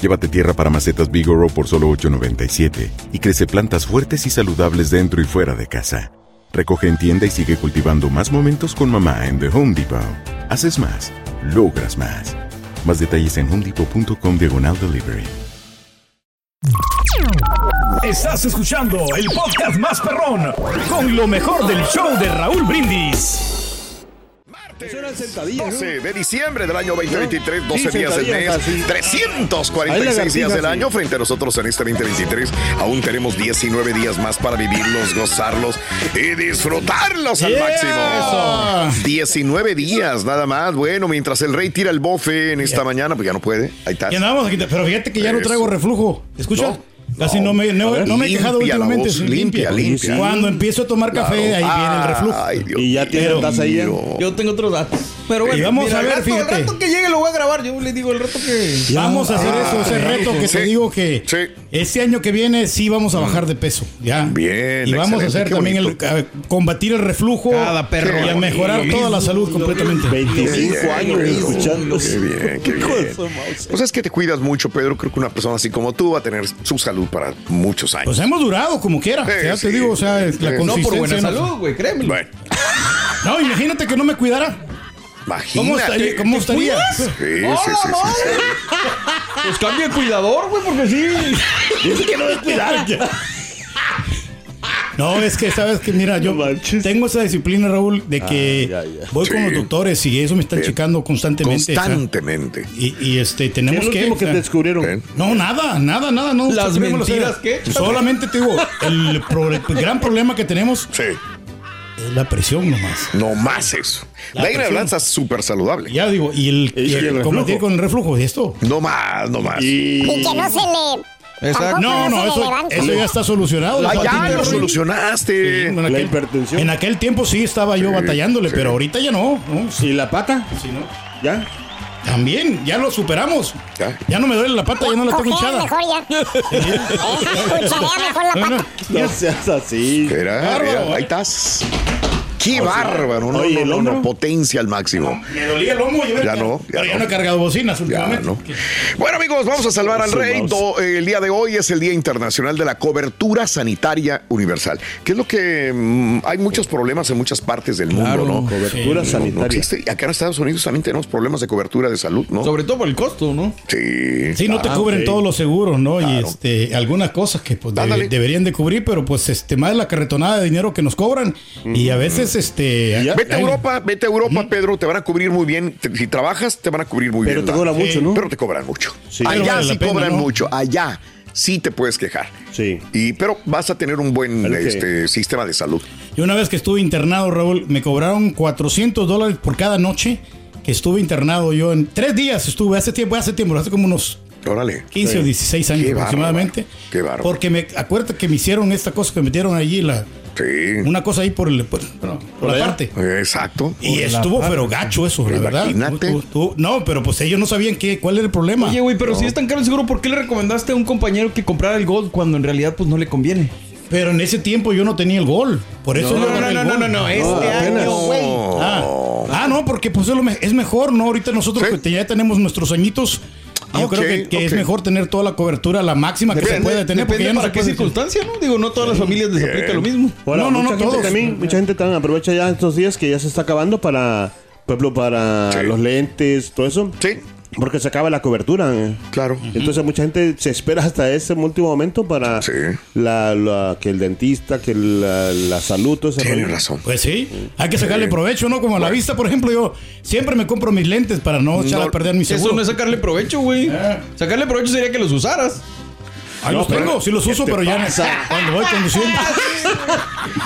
Llévate tierra para macetas Bigoro por solo $8.97 y crece plantas fuertes y saludables dentro y fuera de casa. Recoge en tienda y sigue cultivando más momentos con mamá en The Home Depot. Haces más, logras más. Más detalles en homedepot.com diagonal delivery. Estás escuchando el podcast más perrón con lo mejor del show de Raúl Brindis. Eso eran sentadillas, ¿no? 12 de diciembre del año 2023, 12 Sí, días del mes, así. Ahí 346 lagartijas, días del año. Frente a nosotros en este 2023, aún tenemos 19 días más para vivirlos, gozarlos y disfrutarlos al máximo. 19 días nada más. Bueno, mientras el rey tira el bofe en esta mañana, pues ya no puede. Ahí está. Y andamos aquí, pero fíjate que ya no Eso. traigo reflujo. ¿Escucha? No, Casi no, me, no, A ver, no me he quejado últimamente. voz, limpia, limpia. Cuando empiezo a tomar café, ahí viene el reflujo. Ay, Dios Y ya tiene taza ahí ya. Yo tengo otros datos. Pero bueno, Y vamos mira, a ver, el rato, fíjate. El rato que llegue lo voy a grabar. Yo le digo el rato que. Vamos a hacer eso, ese reto que Sí. te digo que Sí. este año que viene sí vamos a bajar de peso. Ya. Bien, Y vamos a hacer también el, a combatir el reflujo Cada perro. y a mejorar toda la salud completamente. 25 Bien, años escuchando. Qué bien, qué bien. Pues es que te cuidas mucho, Pedro. Creo que una persona así como tú va a tener su salud para muchos años. Pues hemos durado como quiera. Sí, ya sí. te digo, o sea, la Sí. No consistencia. por buena salud, güey, créeme. bueno, No, imagínate que no me cuidara. Imagínate. ¿Cómo estaría? ¿Cómo ¿Te estaría? cuidas? Sí, sí, sí, sí, sí. Pues cambia de cuidador, güey, porque sí. Dice que no me cuidar. No, es que sabes que, mira, yo No tengo esa disciplina, Raúl, de que Ah, ya, ya. voy con los doctores y eso me están Bien. checando constantemente. Constantemente. y, y, este, ¿Qué es tenemos lo que. que o sea, te descubrieron? No, nada, nada, nada, no. Las tenemos mentiras que- Solamente te digo, el, pro- el gran problema que tenemos Sí, es la presión nomás. no más eso. La De ahí en presión. adelante es súper saludable. Ya digo, y el, Y y el el combatir reflujo. con el reflujo, esto. No más, no más. Y Y que no se le. Exacto. No, no, eso, eso ya está solucionado. Ah, ya lo solucionaste. en la aquel, hipertensión. en aquel tiempo sí estaba yo batallándole, pero ahorita ya no. ¿no? Sí, ¿Y la pata? sí, no. ¿Ya? También, ya lo superamos. Ya. Ya no me duele la pata, ya no la tengo hinchada. mejor ya. Mejor la No, no, pata. No seas así. Era, ahí ¿eh? estás. Qué bárbaro, no, Oye, no, ¿el no, hombro? no, potencia al máximo. Me dolía el lomo. Yo Ya no, ya pero ya no. no he cargado bocinas Ya, últimamente. ¿no? Bueno, amigos, vamos a salvar al rey. el día de hoy es el Día Internacional de la Cobertura Sanitaria Universal. Que es lo que mm, hay muchos problemas en muchas partes del mundo. ¿no? Cobertura No sanitaria. acá en Estados Unidos también tenemos problemas de cobertura de salud, ¿no? Sobre todo por el costo, ¿no? Sí. Sí, no te Ah, cubren todos los seguros, ¿no? Y este, algunas cosas que pues, de- deberían de cubrir, pero pues este, más la carretonada de dinero que nos cobran. Y a veces, este. ya? Vete a Europa, vete a Europa, Pedro, te van a cubrir muy bien. Te- Si trabajas, te van a cubrir muy Pero bien. te ¿no? cobra mucho, ¿no? Pero te cobran mucho. Sí. Pero Allá vale sí pena, cobran ¿no? mucho. Allá sí te puedes quejar. Sí. Y, pero vas a tener un buen Pero este, sistema de salud. Yo una vez que estuve internado, Raúl, me cobraron 400 dólares por cada noche que estuve internado. Yo en tres días estuve, hace tiempo, hace tiempo, hace como unos Órale. 15 o 16 años Qué aproximadamente. bárbaro, qué bárbaro. Porque me acuerdo que me hicieron esta cosa que metieron allí, la, Sí. una cosa ahí por, el, por, la allá? parte. Exacto. Y estuvo pero gacho eso, la verdad. Imagínate. Estuvo- estuvo- no, pero pues ellos no sabían qué, cuál era el problema. Oye, güey, pero si es tan caro el seguro, ¿por qué le recomendaste a un compañero que comprara el Gold cuando en realidad pues no le conviene? Pero en ese tiempo yo no tenía el gol. Por eso No, no, no, no, no, no, este apenas. año, güey. Ah, ah, no, porque pues es, lo me- es mejor, ¿no? Ahorita nosotros Sí. que ya tenemos nuestros añitos. Yo Ok, creo que, que es mejor tener toda la cobertura, la máxima que se puede tener. Porque depende ya no para se qué circunstancia, ¿no? Digo, no todas las familias les aplica lo mismo. Ahora, No, no, mucha no, gente todos. también, mucha gente también aprovecha ya estos días que ya se está acabando para, por ejemplo, para Sí. los lentes, todo eso. Sí, Porque se acaba la cobertura. eh. claro. Entonces mucha gente se espera hasta ese último momento para Sí. la, la- que el dentista, que la, la salud, todo rollo. razón. Pues sí, hay que sacarle provecho, ¿no? Como a la vista, por ejemplo, yo siempre me compro mis lentes para no echar No, a perder mi seguro. Eso no es sacarle provecho, güey. Sacarle provecho sería que los usaras. Ahí los tengo, sí los uso, pero ya no- cuando voy conduciendo.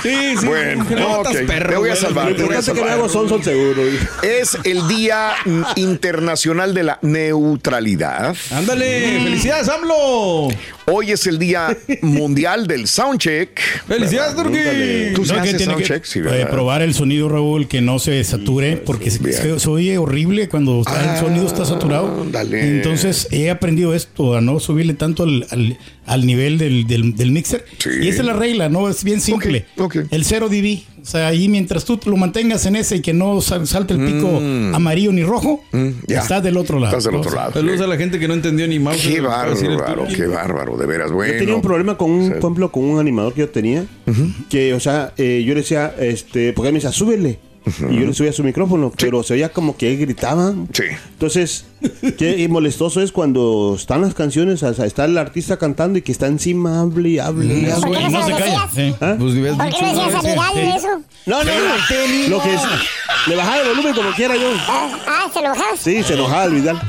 Sí, sí. Bueno, que no ok, estás perro, te voy a salvar, te voy a importante que hago son, son seguros. Es el Día Internacional de la Neutralidad. Ándale, felicidades, AMLO. Hoy es el día mundial del soundcheck. ¡Felicidades, Turki! ¿Tú No, sabes que tiene que soundcheck? Sí, eh, probar el sonido, Raúl, que no se sature, porque se, Bien. se- se oye horrible cuando está- el sonido está saturado. ándale. Entonces he aprendido esto, a no subirle tanto al, al- al nivel del, del- del mixer. Sí. Y esa es la regla, ¿no? Es bien simple. El 0 dB. O sea, ahí mientras tú lo mantengas en ese y que no sal- salte el pico amarillo ni rojo, Mm, ya. estás del otro lado. Estás del ¿no? otro lado. Saludos a la gente que no entendió ni mouse. Qué bárbaro, qué bárbaro, de veras, bueno. Yo tenía un problema con un, por ejemplo, con un animador que yo tenía, que, o sea, eh, yo le decía, este, porque él me decía, súbele. Y yo le subía su micrófono, pero se oía como que él gritaba. Sí. Entonces, qué molestoso es cuando están las canciones, o sea, está el artista cantando y que está encima, hable y hable y ¿Por hable. qué Y no no se calla. Sí. ¿Ah? Pues ¿Por qué no decías a Vidal eso? No, no, no. Lo que es, le bajaba el volumen como quiera yo. Ah, ah, ¿se bajabas? Sí, se enojaba el Vidal.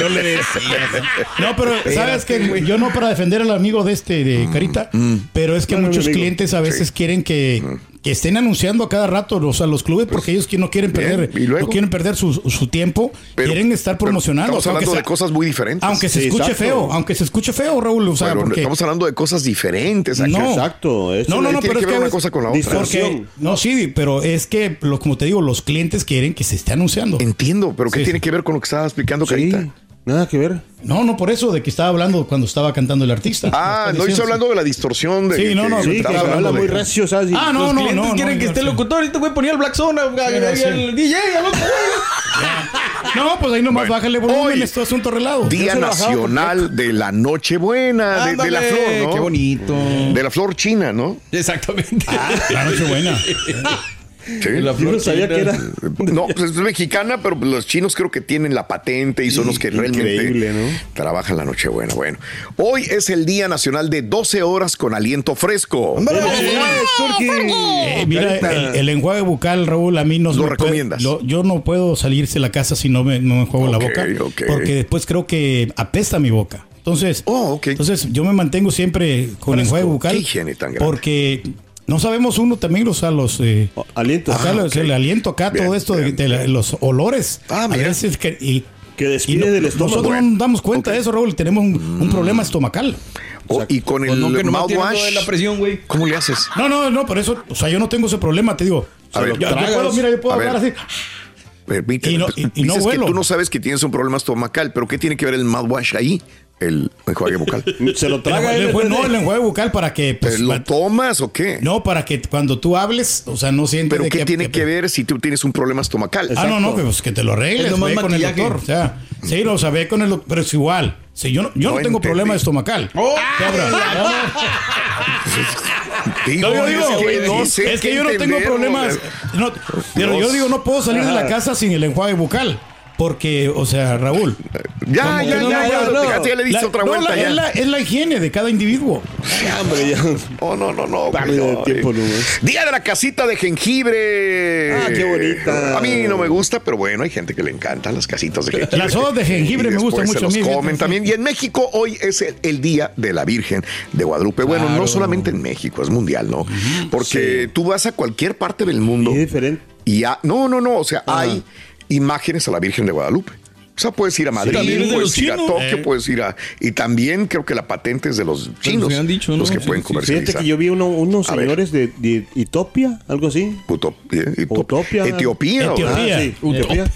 No le No, pero sabes que yo no para defender al amigo de este de Carita, pero es que muchos clientes a veces quieren que, que estén anunciando a cada rato, o sea, los clubes porque ellos que no quieren bien, perder, ¿y luego? no quieren perder su, su tiempo, Pero- quieren estar promocionando. Estamos sea, hablando de cosas muy diferentes. Aunque se Sí, escuche exacto. feo, aunque se escuche feo, Raúl, o sea, Pero porque estamos hablando de cosas diferentes. aquí. No. Exacto. eso no, no, no, tiene pero que es ver que una cosa con la otra. Porque no sí, pero es que lo, como te digo, los clientes quieren que se esté anunciando. Entiendo, pero ¿qué Sí, tiene sí. que ver con lo que estaba explicando, Carita? Sí, nada que ver. No, no por eso de que estaba hablando cuando estaba cantando el artista. Ah, no estoy hablando de la distorsión de Sí, no, no, Sí, que habla muy recio, ¿sabes? Ah, no, Los no, clientes no, quieren no, que esté sí. locutor. Ahorita voy a poner al Black Zone, sí. al DJ, al otro. No, pues ahí nomás bájale volumen, hoy- esto es asunto relajo. Día Nacional de la Nochebuena, de, de la flor, ¿no? Qué bonito. De la flor china, ¿no? Exactamente. La noche buena. Sí. La Yo flor no sabía china. que era. No, pues es mexicana, pero los chinos creo que tienen la patente y son los que realmente Increíble, ¿no? trabajan la Nochebuena. Bueno, hoy es el Día Nacional de 12 horas con aliento fresco. Eh, mira, el, el enjuague bucal, Raúl, a mí no ¿Lo me puede- recomiendas? lo- yo no puedo salirse de la casa si no me, no me enjuago la boca. Porque después creo que apesta mi boca. Entonces, Oh, ok. entonces yo me mantengo siempre con enjuague bucal. Qué higiene tan grande. Porque no sabemos uno también, o sea, los... eh, Oh, aliento. acá Ah, los- el aliento acá, Bien, todo esto de, bien, los olores. Ah, a mira. veces que... Y, Que y despide no- del estómago. nosotros no nos damos cuenta de eso, Raúl. Tenemos un, un problema estomacal. O- y con Pues el no, mouthwash, la presión, güey. ¿cómo le haces? No, no, no, por eso, o sea, yo no tengo ese problema, te digo. A ver, yo, yo tragas. puedo, mira, yo puedo A hablar ver. así. Permíteme. Y no- y- y no Dices que tú no sabes que tienes un problema estomacal, pero ¿qué tiene que ver el mouthwash ahí? El enjuague bucal. Se lo traga el enjuague- no, el enjuague bucal para que. pues, ¿Lo tomas o qué? no, para que cuando tú hables, o sea, no sientes. ¿Pero de qué tiene que ver si tú tienes un problema estomacal? Ah, no, no, que, pues, que te lo arregles, Es ve con el doctor. O sea, sí, no, o sea, ve con el doctor, pero es igual. Si yo no, yo no, No tengo entendí. problema estomacal. Oh. Digo, No, yo es digo, que no sé es que yo no tengo problemas. no, pero yo digo, no puedo salir de la casa sin el enjuague bucal. Porque, o sea, Raúl. Ya, ya, ya, no, ya, no, ya, no, le diste la- otra no, vuelta. la- ya. es, la, es la higiene de cada individuo. Ah, hombre, ya. Oh, no, no, no. Güey, de no, tiempo. Día de la casita de jengibre. Ah, qué bonita. A mí no me gusta, pero bueno, hay gente que le encantan las casitas de jengibre. Las hojas de jengibre Y me gustan mucho a se los comen sí. también. Y en México hoy es el, el día de la Virgen de Guadalupe. Bueno, no Claro. solamente en México, es mundial, ¿no? Porque tú vas a cualquier parte del mundo Y es diferente. y ha- no, no, no, o sea, hay imágenes a la Virgen de Guadalupe. O sea, puedes ir a Madrid, de puedes ir a. Tokio, Eh. puedes ir a... Y también creo que la patente es de los chinos, me han dicho, ¿no? los que Sí, pueden sí. comercializar. Fíjate que yo vi uno- unos A señores de, de Etopia, algo así. Utopía, Etop- Utopia. Etiopía. Etiopía. Ah.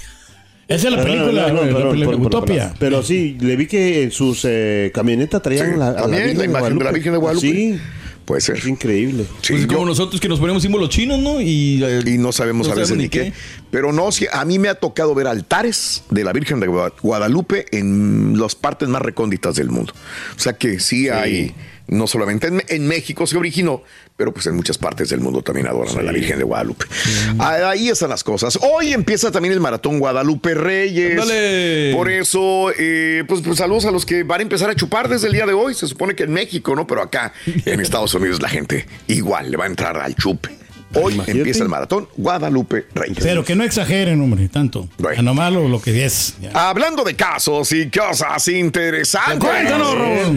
Esa es la película, perdón, la- la perdón, película por- por- Utopia. por- Pero sí, le vi que en sus eh, camionetas traían Sí, la, a también la imagen de la Virgen de Guadalupe. Sí, Puede ser. es increíble. Sí, Pues yo- como nosotros que nos ponemos símbolos chinos, ¿no? Y, eh, y no sabemos no a veces ni qué. qué. Pero no, sí, a mí me ha tocado ver altares de la Virgen de Gua- Guadalupe en las partes más recónditas del mundo. O sea que sí, hay, no solamente en, en México se originó, pero pues en muchas partes del mundo también adoran a la Virgen de Guadalupe. Ah, Ahí están las cosas. Hoy empieza también el maratón Guadalupe Reyes. Ándale. Por eso, eh, pues, pues saludos a los que van a empezar a chupar desde el día de hoy. Se supone que en México, ¿no? Pero acá en Estados Unidos la gente igual le va a entrar al chupe. Hoy Imagínate. empieza el maratón Guadalupe Reyes. Pero que no exageren, hombre, tanto. Bueno. Nomás lo, lo que es. ya. Hablando de casos y cosas interesantes. Cuéntanos.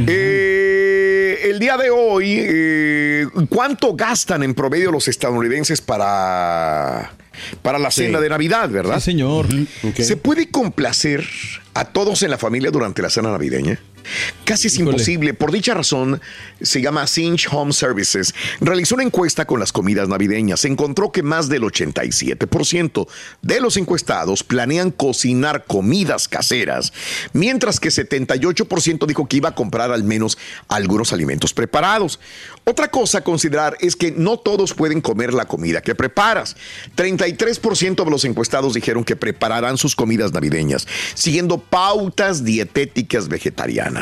Eh, el día de hoy, eh, ¿cuánto gastan en promedio los estadounidenses para, para la cena de Navidad, verdad? sí, señor. ¿Se puede complacer a todos en la familia durante la cena navideña? Casi es imposible. Por dicha razón, se llama Cinch Home Services. Realizó una encuesta con las comidas navideñas. Encontró que más del 87% de los encuestados planean cocinar comidas caseras, mientras que 78% dijo que iba a comprar al menos algunos alimentos preparados. Otra cosa a considerar es que no todos pueden comer la comida que preparas. 33% de los encuestados dijeron que prepararán sus comidas navideñas, siguiendo pautas dietéticas vegetarianas.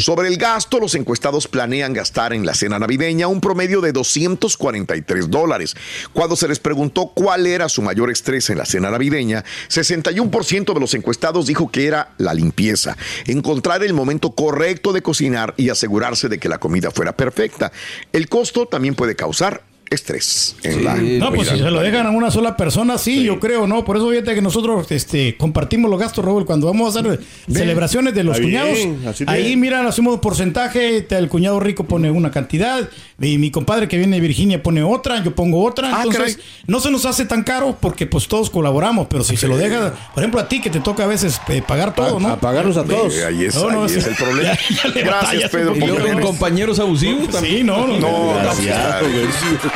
Sobre el gasto, los encuestados planean gastar en la cena navideña un promedio de 243 dólares. Cuando se les preguntó cuál era su mayor estrés en la cena navideña, 61% de los encuestados dijo que era la limpieza, encontrar el momento correcto de cocinar y asegurarse de que la comida fuera perfecta. El costo también puede causar estrés en la No, pues si se lo dejan a una sola persona, sí, yo creo, ¿no? Por eso fíjate que nosotros este, compartimos los gastos, Raúl, cuando vamos a hacer celebraciones de los Está cuñados. bien, ahí, mira, hacemos porcentaje, el cuñado rico pone una cantidad, y mi compadre que viene de Virginia pone otra, yo pongo otra. Ah, entonces, caray. no se nos hace tan caro porque pues todos colaboramos, pero si se lo deja, por ejemplo, a ti que te toca a veces eh, pagar todo, ¿no? A pagarnos a todos. Eh, ahí es, No, no, ahí sí. es el problema. Ya- ya le Gracias, Pedro. Y luego compañeros abusivos también. Sí, no, no. No, güey. Sí.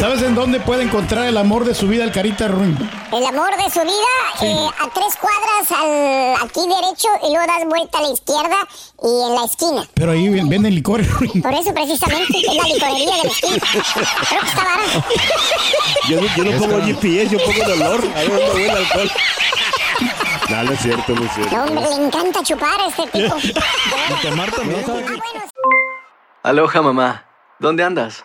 ¿Sabes en dónde puede encontrar el amor de su vida el Carita Ruin? El amor de su vida, eh, a tres cuadras al, aquí derecho y luego das vuelta a la izquierda y en la esquina. Pero ahí ven- venden licores, Ruin. Por eso precisamente es la licorería de la esquina. Creo que está barato. Yo, no- yo no pongo GPS, yo pongo el olor. Ahí donde huele alcohol. No, no es cierto, no es cierto. No, hombre, le encanta chupar a este tipo. Tamar también. Ah, Aloha mamá, ¿dónde andas?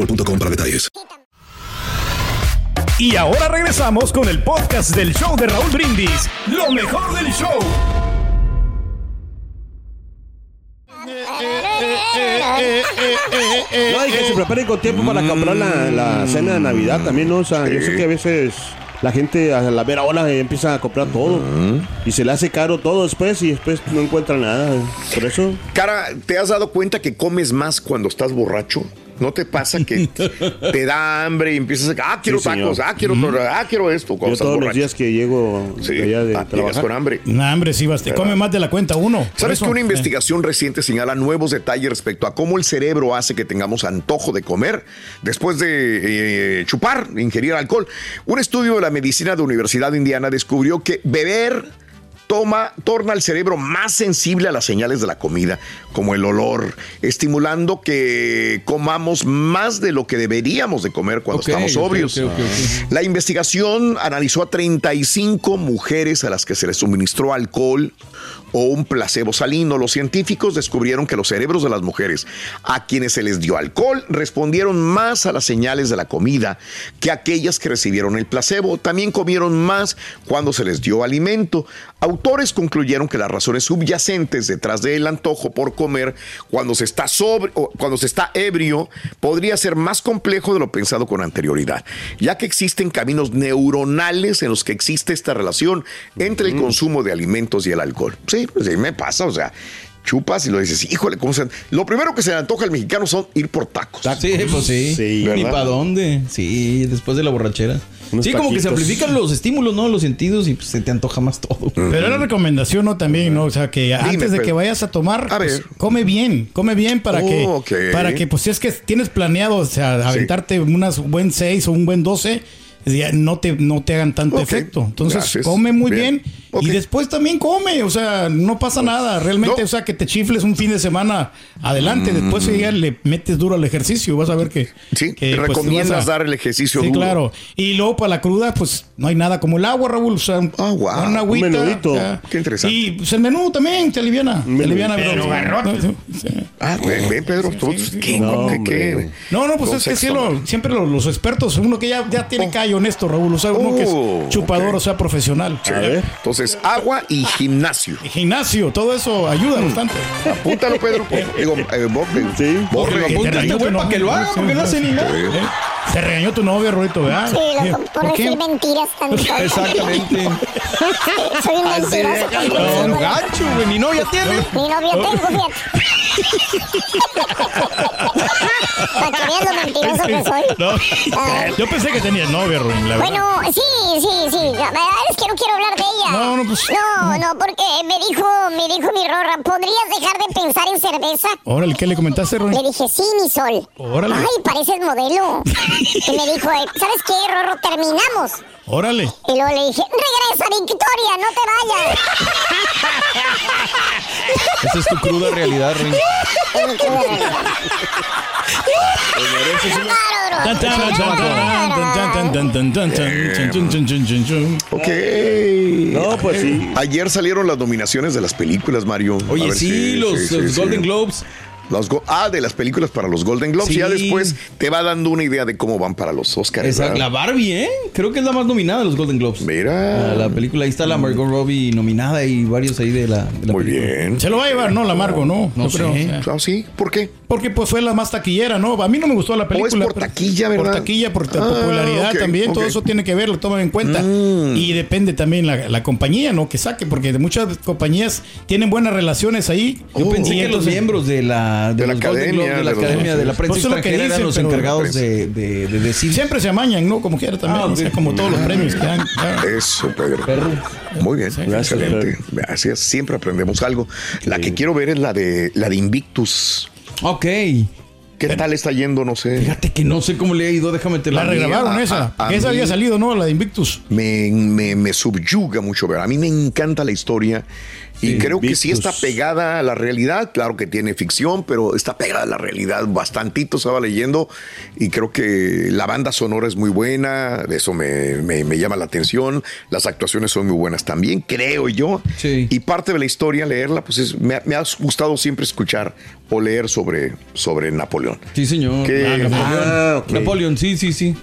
boostmobile.com para detalles. Y ahora regresamos con el podcast del show de Raúl Brindis. Lo mejor del show. No, y que se preparen con tiempo para comprar la, la cena de Navidad también, ¿no? O sea, yo sé que a veces la gente a la vera hora empieza a comprar todo y se le hace caro todo después y después no encuentra nada. Por eso, Cara, ¿te has dado cuenta que comes más cuando estás borracho? ¿No te pasa que te da hambre y empiezas a... Ah, quiero Sí, señor. tacos, ah, quiero, ah, quiero esto. Yo todos los días que llego Sí, de allá de ah, llegas trabajar, con hambre. No, hambre, sí, basta. Come más de la cuenta uno. ¿Sabes eso, que una eh. investigación reciente señala nuevos detalles respecto a cómo el cerebro hace que tengamos antojo de comer después de eh, chupar, ingerir alcohol? Un estudio de la medicina de la Universidad de Indiana descubrió que beber toma, torna al cerebro más sensible a las señales de la comida, como el olor, estimulando que comamos más de lo que deberíamos de comer cuando estamos sobrios. La investigación analizó a 35 mujeres a las que se les suministró alcohol o un placebo salino. Los científicos descubrieron que los cerebros de las mujeres a quienes se les dio alcohol respondieron más a las señales de la comida que aquellas que recibieron el placebo. También comieron más cuando se les dio alimento. Autores concluyeron que las razones subyacentes detrás del antojo por comer cuando se está sobre o cuando se está ebrio podría ser más complejo de lo pensado con anterioridad, ya que existen caminos neuronales en los que existe esta relación entre el consumo de alimentos y el alcohol. Sí, pues sí, me pasa, o sea, chupas y lo dices, híjole, ¿cómo se...? Lo primero que se le antoja al mexicano son ir por tacos. Sí, pues sí. Sí, Ni para dónde. Sí, después de la borrachera. Unos sí, como que se amplifican los estímulos, ¿no? Los sentidos y pues, se te antoja más todo. Pero la recomendación, ¿no? También, ¿no? O sea, que antes de Pedro. que vayas a tomar, A pues, come bien, come bien para Oh, que, ok. para que, pues, si es que tienes planeado, o sea, aventarte unas buen 6 o un buen 12, ya no te, no te hagan tanto efecto. Entonces, gracias. come muy Bien. bien, Y después también come, o sea, no pasa nada, realmente, No. o sea, que te chifles un fin de semana adelante, después ya le metes duro al ejercicio, vas a ver que... Sí, que, pues, recomiendas a- dar el ejercicio Sí, duro. claro. Y luego para la cruda, pues no hay nada como el agua, Raúl. O sea, Ah, guau. una agüita. Un menudito. ya. Qué interesante. Y pues, el menú también te aliviana. Te aliviana, Pero garrote. No, sí. Ah, ven, ven, Pedro. ¿Qué? No, ¿Qué-? No, no, pues es que sí, Contexto, lo- siempre los, los expertos, uno que ya, ya tiene callo honesto, Raúl, o sea, uno que Oh, es chupador, ok. o sea, profesional. Sí. A ver. Entonces, agua y gimnasio. Y gimnasio, todo eso ayuda bastante. Apúntalo, Pedro. Digo, eh, borre. Sí. Borre. Apunta este regañó güey tu para que lo novia, haga, sí, porque no hace ni nada. ¿Eh? Te regañó tu novia, Rolito, ¿verdad? Sí, loco, por decir mentiras tan tontas. Exactamente. Soy un mentiroso. no, gacho, güey. Ni novia tiene. Mi novia tengo, fíjate. Para que veas lo mentiroso que soy. No. Yo pensé que tenías novia, Ruin, la verdad. Bueno, sí, sí, sí. La verdad es que no quiero hablar de ella. No, no, pues- No, no, porque me dijo, me dijo mi Rorra, ¿podrías dejar de pensar en cerveza? Órale, ¿qué le comentaste, Ruin? Le dije, sí, mi sol. Órale. Ay, pareces modelo. y me dijo, eh, ¿sabes qué, Rorro? Terminamos. Órale. Y luego le dije, regresa Victoria, no te vayas. Esa es tu cruda realidad, Rin. Ok. No, pues sí. Ayer salieron las nominaciones de las películas, Mario. Oye, sí, si, los, sí, los sí, Golden sí. Globes. Los ah, de las películas para los Golden Globes. Sí. Ya después te va dando una idea de cómo van para los Oscars. Esa- la Barbie, ¿eh? Creo que es la más nominada de los Golden Globes. Mira. Ah, la película, ahí está la Margot Robbie nominada y varios ahí de la, de la Muy película. bien. Se lo va a llevar, ¿no? La Margo, ¿no? No Yo creo. sé. Ah, sí? ¿Por qué? Porque pues fue la más taquillera, ¿no? A mí no me gustó la película. es por taquilla, ¿verdad? Por taquilla, por Ah, popularidad también. Todo eso tiene que ver, lo toman en cuenta. Y depende también la, la compañía, ¿no? Que saque, porque de muchas compañías tienen buenas relaciones ahí. Yo pensé Y que los miembros de la, De la academia, de la de los- academia, de la prensa Pues lo que eran los encargados de, de, de decir. Siempre se amañan, ¿no? Como quiera también. Ah, o sea, ok. como todos los premios que dan. Eso, Pedro. Perro. Muy bien, Gracias, excelente. Gracias. Siempre aprendemos algo. La que quiero ver es la de la de Invictus. Ok. ¿Qué tal está yendo? No sé. Fíjate que no sé cómo le ha ido, déjame te La la regrabaron a- esa. a- a esa mí- había salido, ¿no? La de Invictus. Me, me, me subyuga mucho ver. A mí me encanta la historia. Y Sí, creo que sí está pegada a la realidad. Claro que tiene ficción, pero está pegada a la realidad. Bastantito estaba leyendo. Y creo que la banda sonora es muy buena. Eso me, me- me llama la atención. Las actuaciones son muy buenas también, creo yo. Sí. Y parte de la historia, leerla, pues es- me, ha- me ha gustado siempre escuchar o leer sobre, sobre Napoleón. Sí, señor. ¿Qué? Ah, Napoleón. Ah. Napoleón, sí, sí, sí.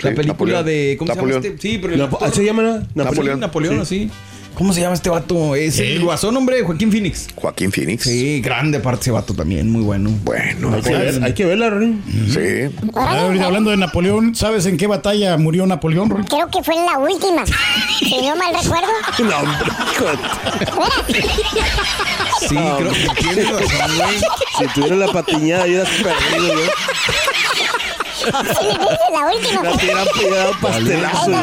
La Sí, película Napoleón. de. ¿Cómo Napoleón. se llama este? Sí, pero. el Napo- actor- ¿ah, ¿Se llama Sí, Napoleón. Napoleón, así. ¿Cómo se llama este vato? Es el guasón, hombre, Joaquín Phoenix. Joaquín Phoenix. Sí, grande parte ese vato también, muy bueno. Bueno, Hay que, ver- hay que verla, Rin. sí. Ah, ahorita hablando de Napoleón, ¿sabes en qué batalla murió Napoleón, Ruin? Creo que fue en la última. Si no mal recuerdo. No, hombre, Sí, creo que tienes razón, güey. Si tuviera la patiñada, hubieras perdido, ¿no? Sí, dice la última. La Esa, ¿no?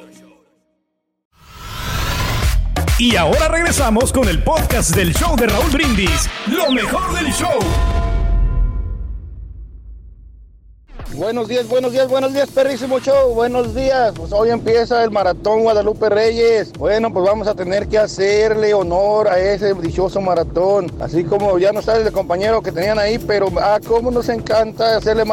Y ahora regresamos con el podcast del show de Raúl Brindis. Lo mejor del show. Buenos días, buenos días, buenos días, perrísimo show. Buenos días. Pues hoy empieza el maratón Guadalupe Reyes. Bueno, pues vamos a tener que hacerle honor a ese dichoso maratón. Así como ya no sale el compañero que tenían ahí, pero ah, cómo nos encanta hacerle,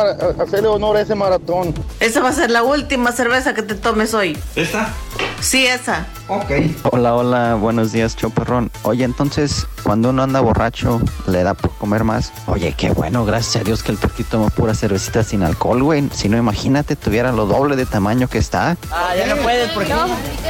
hacerle honor a ese maratón. Esa va a ser la última cerveza que te tomes hoy. ¿Esta? Sí, esa. Ok. Hola, hola, buenos días, Choperrón. Oye, entonces, cuando uno anda borracho, le da por comer más. Oye, qué bueno, gracias a Dios que el turquito tomó pura cervecita sin alcohol, güey. Si no, imagínate, tuviera lo doble de tamaño que está. Ah, ya no puedes porque.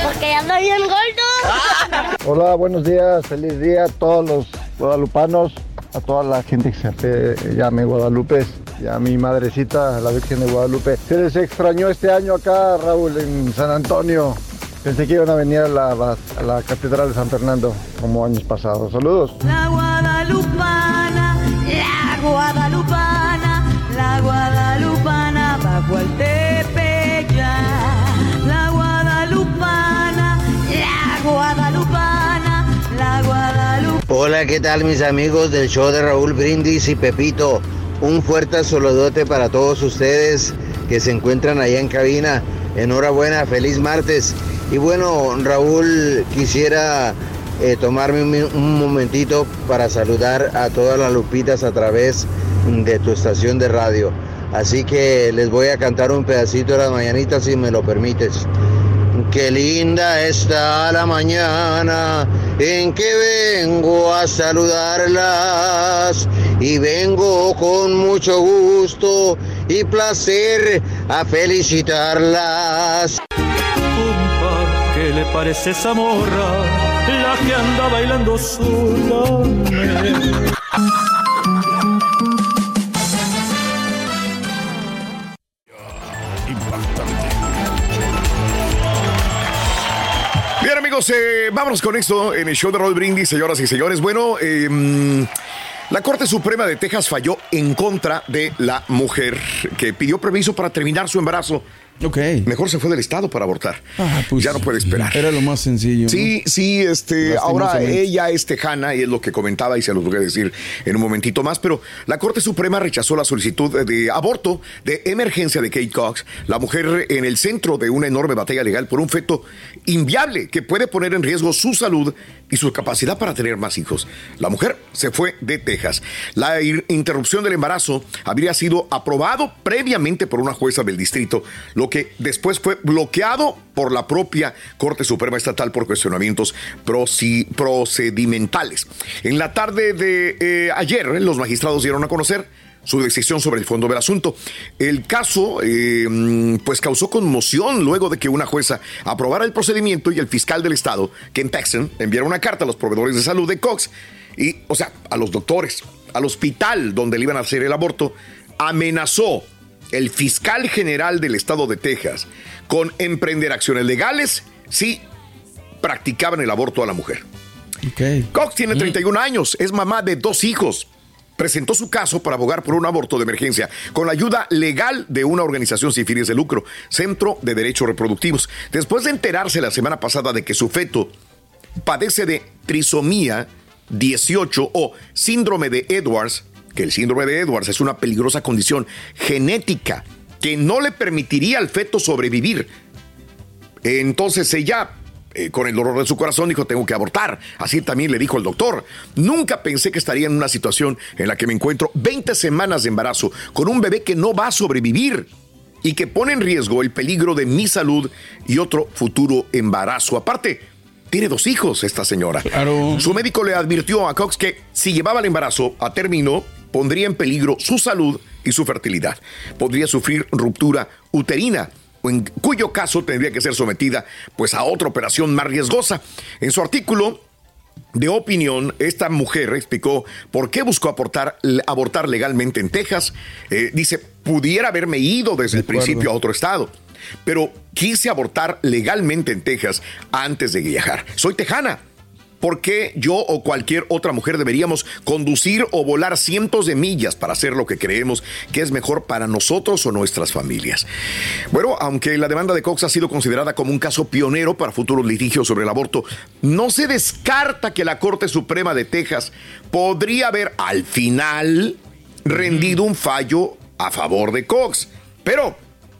Porque ya ando bien gordo. Hola, buenos días, feliz día a todos los guadalupanos, a toda la gente que se llame Guadalupe y a mi madrecita, la Virgen de Guadalupe. Se les extrañó este año acá, Raúl, en San Antonio. Pensé que iban a venir a la, a la Catedral de San Fernando como años pasados. Saludos. La guadalupana, la guadalupana, la guadalupana bajo el Tepeyac. La guadalupana, la guadalupana, la guadalupana. Hola, ¿qué tal mis amigos del show de Raúl Brindis y Pepito? Un fuerte saludote para todos ustedes que se encuentran allá en cabina. Enhorabuena, feliz martes. Y bueno, Raúl, quisiera eh, tomarme un, un momentito para saludar a todas las lupitas a través de tu estación de radio. Así que les voy a cantar un pedacito de las mañanitas si me lo permites. Qué linda está la mañana en que vengo a saludarlas y vengo con mucho gusto y placer a felicitarlas. Compa, ¿qué le parece esa morra? La que anda bailando sola. Bien, amigos, eh, vámonos con esto en el show de Roll Brindis, señoras y señores. Bueno, mm, la Corte Suprema de Texas falló en contra de la mujer que pidió permiso para terminar su embarazo. Ok. Mejor se fue del estado para abortar. ya no puede esperar. Era lo más sencillo. ¿no? Sí, sí, este, ahora ella es tejana y es lo que comentaba y se los voy a decir en un momentito más, pero la Corte Suprema rechazó la solicitud de aborto de emergencia de Kate Cox, la mujer en el centro de una enorme batalla legal por un feto inviable que puede poner en riesgo su salud y su capacidad para tener más hijos. La mujer se fue de Texas. La interrupción del embarazo habría sido aprobado previamente por una jueza del distrito, lo que después fue bloqueado por la propia Corte Suprema Estatal por cuestionamientos procedimentales. En la tarde de eh, ayer, los magistrados dieron a conocer su decisión sobre el fondo del asunto. El caso, mm, pues, causó conmoción luego de que una jueza aprobara el procedimiento y el fiscal del estado, Ken Paxton, enviara una carta a los proveedores de salud de Cox y, o sea, a los doctores, al hospital donde le iban a hacer el aborto, amenazó el fiscal general del estado de Texas con emprender acciones legales si practicaban el aborto a la mujer. Cox tiene 31 años, es mamá de dos hijos. Presentó su caso para abogar por un aborto de emergencia con la ayuda legal de una organización sin fines de lucro, Centro de Derechos Reproductivos. Después de enterarse la semana pasada de que su feto padece de trisomía 18 o síndrome de Edwards, que el síndrome de Edwards es una peligrosa condición genética que no le permitiría al feto sobrevivir. Entonces ella, eh, con el dolor de su corazón, dijo, tengo que abortar. Así también le dijo el doctor. Nunca pensé que estaría en una situación en la que me encuentro 20 semanas de embarazo con un bebé que no va a sobrevivir y que pone en riesgo el peligro de mi salud y otro futuro embarazo. Aparte, tiene dos hijos esta señora. Su médico le advirtió a Cox que si llevaba el embarazo a término, pondría en peligro su salud y su fertilidad. Podría sufrir ruptura uterina en cuyo caso tendría que ser sometida pues a otra operación más riesgosa. En su artículo de opinión, esta mujer explicó por qué buscó aportar- abortar legalmente en Texas. Eh, dice, pudiera haberme ido desde el principio a otro estado, pero quise abortar legalmente en Texas antes de viajar. Soy tejana. ¿Por qué yo o cualquier otra mujer deberíamos conducir o volar cientos de millas para hacer lo que creemos que es mejor para nosotros o nuestras familias? Bueno, aunque la demanda de Cox ha sido considerada como un caso pionero para futuros litigios sobre el aborto, no se descarta que la Corte Suprema de Texas podría haber al final rendido un fallo a favor de Cox. Pero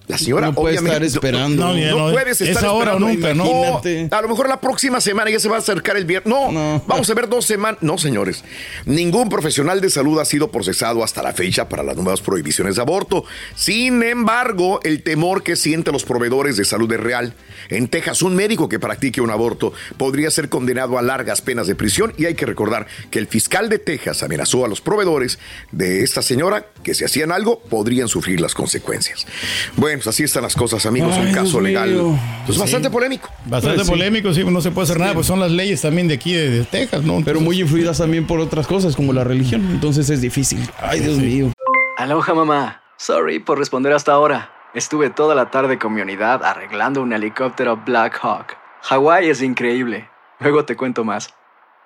la señora No puede obviamente estar esperando. No, No, ya no no, puedes es estar ahora o esperando. nunca, ¿no? O Imagínate. a lo mejor la próxima semana ya se va a acercar el viernes. No, vamos a ver dos semanas. No, señores. Ningún profesional de salud ha sido procesado hasta la fecha para las nuevas prohibiciones de aborto. Sin embargo, el temor que sienten los proveedores de salud es real. En Texas, un médico que practique un aborto podría ser condenado a largas penas de prisión y hay que recordar que el fiscal de Texas amenazó a los proveedores de esta señora que si hacían algo podrían sufrir las consecuencias. Bueno, pues así están las cosas, amigos. Ay, un caso Dios legal. mío. Pues Sí. bastante polémico. Bastante Pues polémico, sí, no se puede hacer nada, pues son las leyes también de aquí de, de Texas, ¿no? Pero muy influidas también por otras cosas como la religión. Entonces es difícil. Ay, Dios mío. Aloha mamá. Sorry por responder hasta ahora. Estuve toda la tarde con mi unidad arreglando un helicóptero Black Hawk. Hawái es increíble. Luego te cuento más.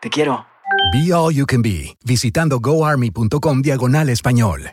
Te quiero. Be All You Can Be, visitando goarmy.com diagonal español.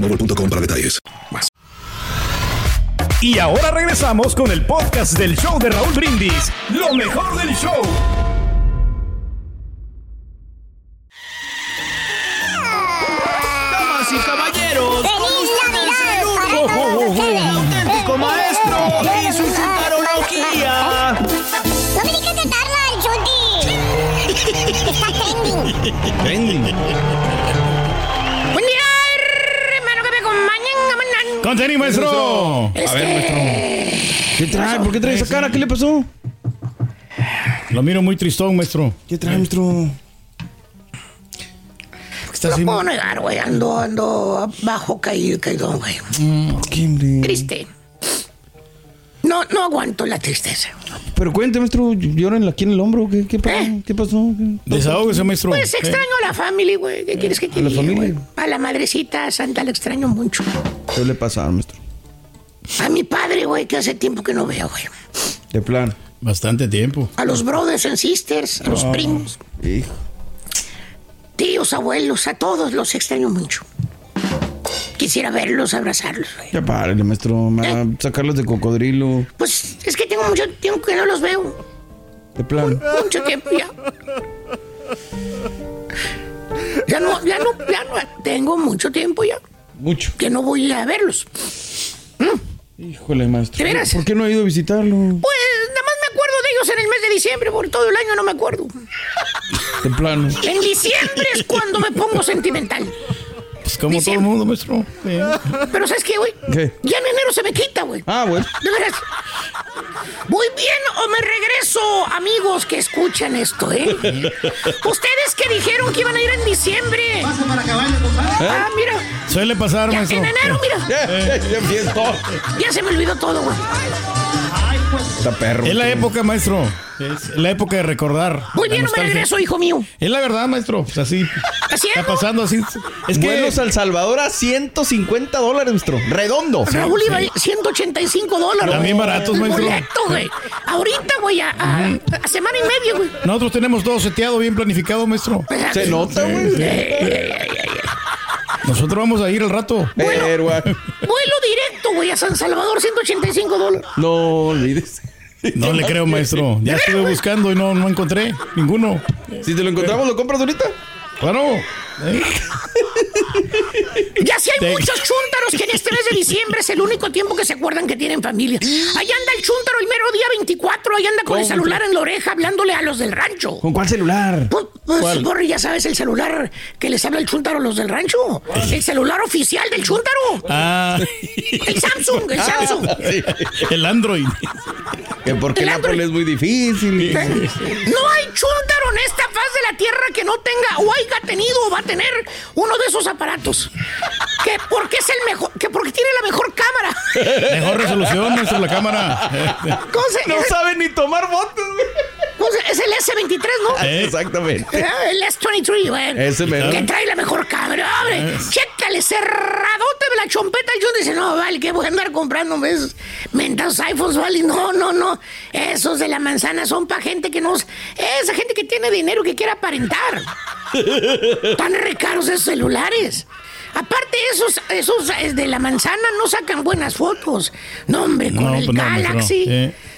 para detalles. Y ahora regresamos con el podcast del show de Raúl Brindis. Lo mejor del show. Damas y caballeros, con ustedes el auténtico maestro y su chuntarología. No me digas cantarla, Chuti. Está trending. Buen tenis, maestro! A ver, maestro. ¿Qué trae? ¿Por qué trae esa cara? ¿Qué le pasó? Lo miro muy tristón, maestro. ¿Qué trae, maestro? No puedo negar, güey. Ando, ando bajo caído, caído, güey. Triste. No, no aguanto la tristeza. Pero cuente, maestro, lloran aquí en el hombro. ¿Qué, qué, pasó? ¿Qué pasó? Desahógese, maestro. Pues extraño a la familia, güey. ¿Qué quieres que te ¿A la diga, familia? A la madrecita santa la extraño mucho. ¿Qué le pasa, maestro? A mi padre, güey, que hace tiempo que no veo, güey. De plan. Bastante tiempo. A los brothers and sisters, a los Ah, primos, Hijo. tíos, abuelos, a todos los extraño mucho. Quisiera verlos, abrazarlos, güey. Ya párale, maestro. A sacarlos de cocodrilo. Pues es que tengo mucho tiempo que no los veo. De plan. Mucho tiempo ya. Ya no, ya no, ya no. Tengo mucho tiempo ya. Mucho. Que no voy a verlos. Híjole, maestro. ¿De? ¿Por qué no ha ido a visitarlo? Pues nada más me acuerdo de ellos en el mes de diciembre, por todo el año no me acuerdo. De plano. En diciembre es cuando me pongo sentimental. Pues como todo el mundo, maestro. Sí. Pero ¿sabes qué, güey? ¿Qué? Ya en enero se me quita, güey. Ah, bueno. De veras. ¿Voy bien o me regreso, amigos que escuchan esto, eh? Ustedes que dijeron que iban a ir en diciembre. Ah, mira. Suele pasar, Ya, maestro. en enero, mira. Ya se me olvidó todo, güey. Está perro. Es la época, maestro. Es la época de recordar. Muy bien, no me regreso, hijo mío. Es la verdad, maestro. Pues así. Está pasando así. Es que. Vuelos a El Salvador a 150 dólares, maestro. Redondo. Raúl iba a 185 dólares. También baratos, El maestro. boleto, güey. Ahorita, güey, a, a- a semana y media, güey. Nosotros tenemos todo seteado, bien planificado, maestro. Se nota, güey. Nosotros vamos a ir al rato. Güey. Vuelo directo, güey, a San Salvador, 185 dólares. No olvides. No le creo, maestro. Ya estuve buscando y no, no encontré ninguno. Si te lo encontramos, ¿lo compras ahorita? Claro. ¿eh? Ya si hay Te- muchos chúntaros que en este mes de diciembre es el único tiempo que se acuerdan que tienen familia. Allá anda el chúntaro el mero día 24, allá anda con el celular en la oreja hablándole a los del rancho. ¿Con cuál celular? Pues, pues, ¿Cuál? Borre, ya sabes, el celular que les habla el chúntaro a los del rancho. El celular oficial del chúntaro. Ah. El Samsung, el Samsung. El Android. Que porque el es muy difícil. No hay chúntaro en esta faz de la tierra que no tenga o haya tenido o va a tener uno de esos aparatos. Que porque es el mejor, que porque tiene la mejor cámara. Mejor resolución, maestro, la cámara. ¿Cómo se- No es- sabe ni tomar fotos, se- es el S23, ¿no? Eh. Exactamente. Ah, El S23, güey. Ese mero. Que trae la mejor cámara, hombre. Chécale, cerradote de la chompeta. Y yo dice, no, vale, que voy a andar comprando esos mentados iPhones, vale. No, no, no. Esos de la manzana son para gente que no. Esa gente que tiene dinero que quiere aparentar. Tan recaros esos celulares. Aparte, esos, esos eh, de la manzana no sacan buenas fotos. No, hombre, con No, el pues no, maestro.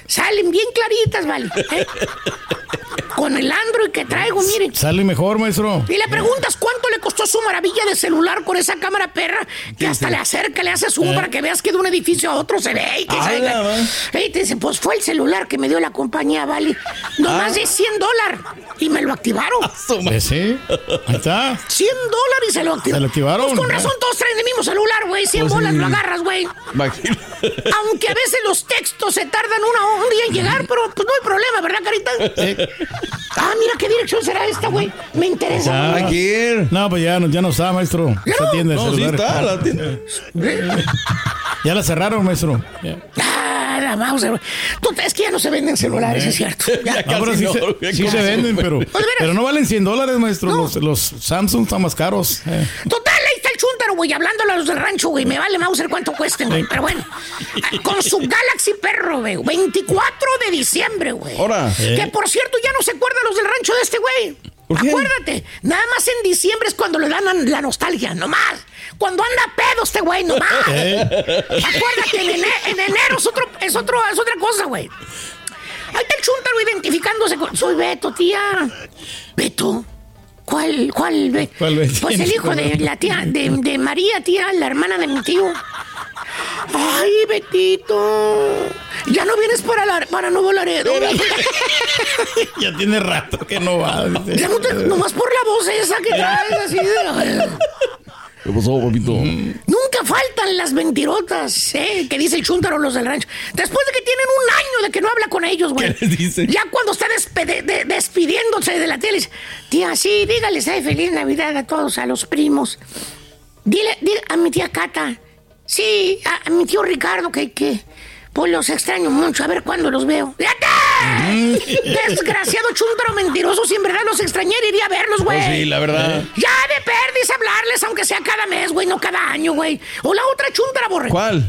Salen bien claritas, vale. Con el Android que traigo, miren. Sale mejor, maestro. Y le preguntas cuánto le costó su maravilla de celular con esa cámara perra que hasta le acerca, le hace zoom para que veas que de un edificio a otro se ve. Y que se ¡Hala, va! Ey, te dice, pues fue el celular que me dio la compañía, Vale. No más de 100 dólares. Y me lo activaron. Pues sí, ahí está. 100 dólares y se lo activaron. Se lo activaron, Pues con razón todos traen el mismo celular, güey. 100 Pues bolas sí. lo agarras, güey. Aunque a veces los textos se tardan una, un día en llegar, pero pues no hay problema, ¿verdad, Carita? Ah, mira qué dirección será esta, güey. Me interesa. Ya. No, pues ya no, ya no está, maestro. Esa tienda de No, sí celulares. está, la tienda. Ya la cerraron, maestro. Ya. Ah, la mouse, güey. Tú, es que ya no se venden celulares, es cierto. Ya. No, pero sí, no, se, ya sí casi se venden, pero, Pues, pero no valen 100 dólares, maestro. Los, los Samsung están más caros. Eh. Total, chúntaro, güey, hablándole a los del rancho, güey. Me vale Mauser cuánto cuesten, güey. Pero bueno, con su Galaxy Perro, güey. 24 de diciembre, güey. Ahora. Que por cierto, ya no se acuerdan los del rancho de este güey. Acuérdate, nada más en diciembre es cuando le dan la nostalgia, no más. Cuando anda pedo este güey, no más. Acuérdate, en, ene- en enero es, otro, es, otro, es otra cosa, güey. Ahí está el chúntaro identificándose con... Soy Beto, tía. Beto. ¿Cuál, cuál? ¿Cuál? Pues el hijo de la tía, de, de María, tía, la hermana de mi tío. Ay, Betito. Ya no vienes para, la, para Nuevo Laredo. Ya tiene rato que no va. Ya no te, nomás por la voz esa que traes así de... ¿Qué pasó, papito? Nunca faltan las mentirotas, ¿eh? Que dice el chúntaro los del rancho. Después de que tienen un año de que no habla con ellos, güey. ¿Qué les dice? Ya cuando está de- despidiéndose de la tele, dice, tía, sí, dígales eh, feliz Navidad a todos, a los primos. Dile, dile a mi tía Cata, sí, a, a mi tío Ricardo, que, que, pues los extraño mucho, a ver cuándo los veo. ¡Fíjate! Desgraciado chúntaro mentiroso, si en verdad los extrañara, iría a verlos, güey. Pues sí, la verdad. Ya de perdis hablarles, aunque sea cada mes, güey, no cada año, güey. O la otra chuntara, borre. ¿Cuál?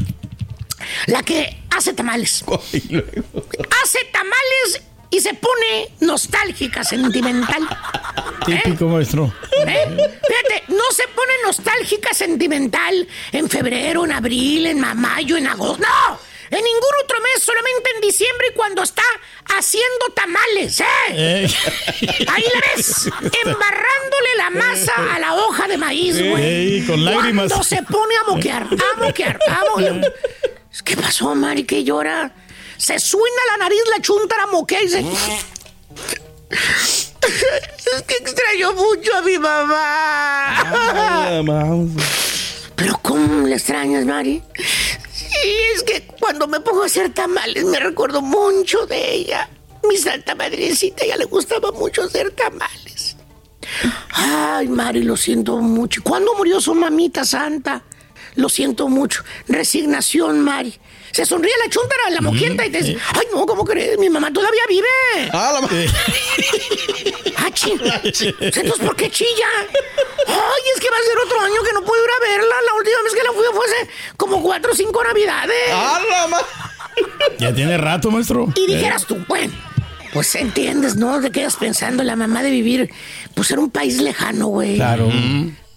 La que hace tamales. Hace tamales y se pone nostálgica, sentimental. Típico, maestro. ¿Eh? Fíjate, no se pone nostálgica, sentimental en febrero, en abril, en ma- mayo, en agosto. ¡No! En ningún otro mes, solamente en diciembre cuando está haciendo tamales, ¿eh? Eh. Ahí la ves, embarrándole la masa a la hoja de maíz, güey. Ey, con lágrimas. Cuando se pone a moquear, a moquear, a moquear. ¿Qué pasó, Mari? ¿Qué llora? Se suena la nariz la chuntara moquea y dice... Es que extraño mucho a mi mamá. Mouse. Pero ¿cómo le extrañas, Mari? Es que cuando me pongo a hacer tamales me recuerdo mucho de ella. Mi santa madrecita, ya le gustaba mucho hacer tamales. Ay, Mari, lo siento mucho. ¿Cuándo murió su mamita santa? Lo siento mucho. Resignación, Mari. Se sonríe la chuntara, la moquienta y te dice, ay, no, ¿cómo crees? Mi mamá todavía vive. Ah, la ma- Ah, chi- Entonces, ¿por qué chilla? Ay, es que va a ser otro año que no puedo ir a verla. La última vez que la fui fue hace como cuatro o cinco navidades. Ah, la ma- Ya tiene rato, maestro. Y dijeras tú, bueno, pues entiendes, ¿no? Te quedas pensando la mamá de vivir, pues en un país lejano, güey. Claro.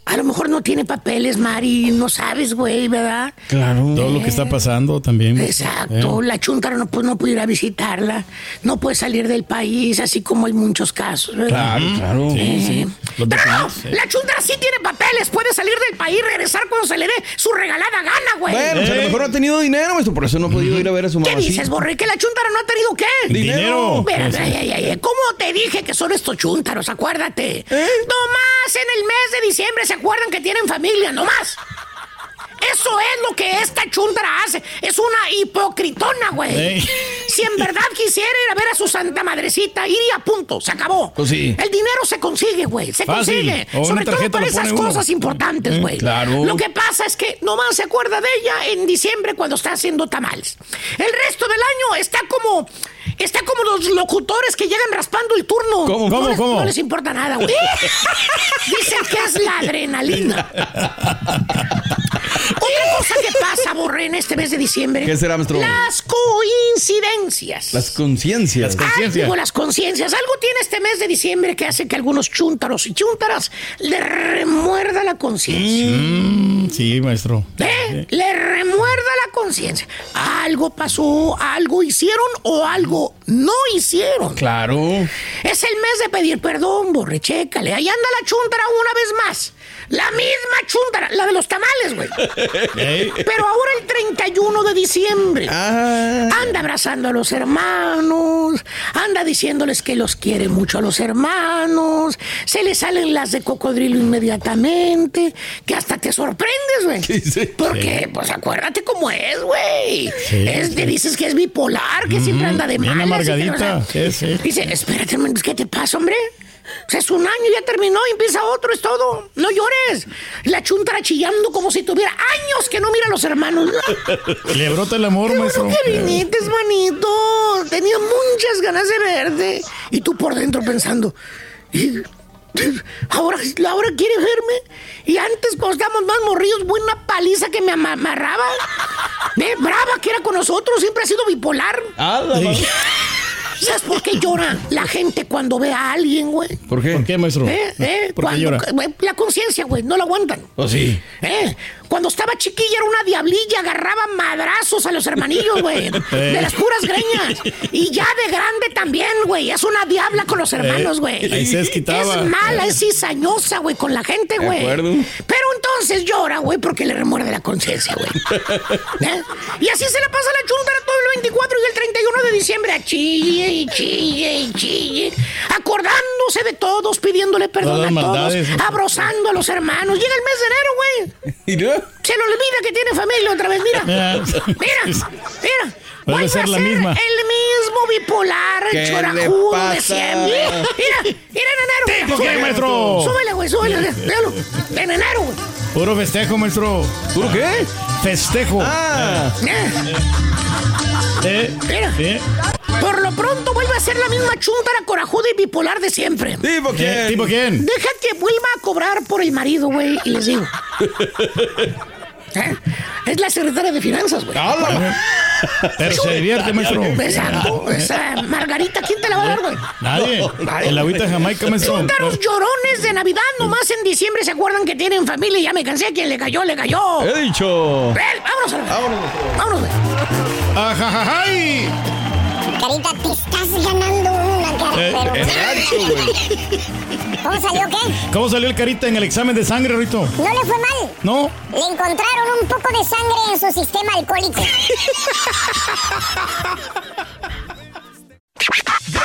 A lo mejor no tiene papeles, Mari, no sabes, güey, ¿verdad? Claro. Todo lo que está pasando también. Exacto, Eh. la chuntara no, pues, no puede ir a visitarla, no puede salir del país, así como hay muchos casos, ¿verdad? Claro, claro. Sí, Eh, sí. Los Pero no, documentos, eh. la chuntara sí tiene papeles, puede salir del país, regresar cuando se le dé su regalada gana, güey. Bueno, pues a lo mejor no ha tenido dinero, maestro, por eso no ha podido ir a ver a su ¿Qué mamá. dices, Borre? ¿Que la chuntara no ha tenido qué? Dinero. Espera, ay, ay, ay, ay, ¿Cómo te dije que son estos chúntaros? Acuérdate. Nomás en el mes de diciembre se acuerdan que tienen familia, nomás. Eso es lo que esta chuntara hace. Es una hipocritona, güey. Ey. Si en verdad quisiera ir a ver a su santa madrecita, iría, punto. Se acabó. Pues sí. El dinero se consigue, güey. Se Fácil. consigue. O Sobre todo para esas uno. cosas importantes, Mm, güey. claro. Lo que pasa es que nomás se acuerda de ella en diciembre cuando está haciendo tamales. El resto del año está como. Está como los locutores que llegan raspando el turno. ¿Cómo, no cómo, les, cómo? No les importa nada, güey. Dicen que es la adrenalina. Otra cosa que pasa, borré en este mes de diciembre. ¿Qué será, maestro? Las coincidencias. Las conciencias. Ah, digo, las conciencias. Algo tiene este mes de diciembre que hace que algunos chúntaros y chúntaras le remuerda la conciencia. Mm, sí, maestro. ¿Eh? Le remuerda la conciencia. Algo pasó, algo hicieron o algo no hicieron. Claro. Es el mes de pedir perdón, borre, chécale. Ahí anda la chúntara una vez más. La misma chúntara, la de los tamales, güey. Pero ahora el 31 de diciembre. Anda abrazando a los hermanos. Anda diciéndoles que los quiere mucho a los hermanos. Se le salen las de cocodrilo inmediatamente. Que hasta te sorprendes, güey. Porque, pues acuérdate cómo es, güey. Sí, Es- Te dices que es bipolar, que siempre anda de Bien amargadita. Dice, espérate, ¿qué te pasa, hombre? O sea, es un año, ya terminó y empieza otro, es todo. No llores. La chuntara chillando como si tuviera años que no mira a los hermanos. Le brota el amor, Qué maestro. bueno que viniste, manito. Tenía muchas ganas de verte. Y tú por dentro pensando, "Y- ahora, ahora quiere verme. Y antes, cuando estábamos más morridos, buena paliza que me ama- amarraba. Brava que era con nosotros, siempre ha sido bipolar. Ah, la. ¿Sabes por qué llora la gente cuando ve a alguien, güey? ¿Por qué? ¿Por qué, maestro? ¿Eh? ¿Eh? ¿Por qué llora? La conciencia, güey, no la aguantan. ¿O sí? ¿Eh? Cuando estaba chiquilla era una diablilla, agarraba madrazos a los hermanillos, güey. De las puras greñas. Y ya de grande también, güey. Es una diabla con los hermanos, güey. Ahí se. Es mala, es cizañosa, güey, con la gente, De güey. acuerdo. Pero entonces llora, güey, porque le remuerde la conciencia, güey. ¿Eh? Y así se la pasa la chuntara todo el 24 y el 31 de diciembre. A chille y chille y chille. Acordándose de todos, pidiéndole perdón Todas a todos. Abrazando a los hermanos. Llega el mes de enero, güey. Se le olvida que tiene familia otra vez, mira. Ya. Mira, mira. Vuelve ser a la ser misma. el mismo bipolar, ¿Qué le chorajudo de siempre. Mira, mira en enero. ¿Tipo qué, Súbele. maestro? Súbele, güey, súbele. Véalo. En enero, güey. Puro festejo, maestro. ¿Puro qué? Festejo. Ah. Eh, Eh, Mira. eh, Por lo pronto vuelve a ser la misma chuntara corajuda y bipolar de siempre. ¿Tipo quién? ¿Tipo quién? Deja que vuelva a cobrar por el marido, güey, y les digo. ¿Eh? Es la secretaria de finanzas, güey. Pero se divierte, maestro. Exacto. Esa Margarita, ¿quién te la va a dar, güey? Nadie. El agüita de Jamaica, maestro. Chúntaros llorones de Navidad, nomás en diciembre se acuerdan que tienen familia y ya me cansé. Quien le cayó, le cayó. He dicho. Ven, vámonos, a la- Vámonos. vámonos, güey. ¡Ajajajay! Carita, te estás ganando Eh, pero... El rancho, güey. ¿Cómo salió qué? ¿Cómo salió el carita en el examen de sangre, Rito? No le fue mal. ¿No? Le encontraron un poco de sangre en su sistema alcohólico.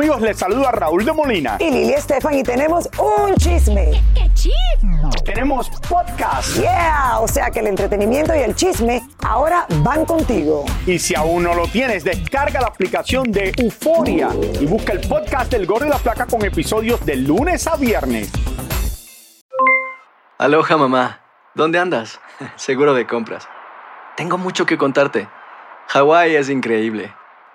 Amigos, les saluda Raúl de Molina. Y Lili Estefan y tenemos un chisme. ¿Qué chisme? Tenemos podcast. Yeah, o sea que el entretenimiento y el chisme ahora van contigo. Y si aún no lo tienes, descarga la aplicación de Euforia y busca el podcast del Gordo y la Flaca con episodios de lunes a viernes. Aloha mamá, ¿dónde andas? Seguro de compras. Tengo mucho que contarte. Hawái es increíble.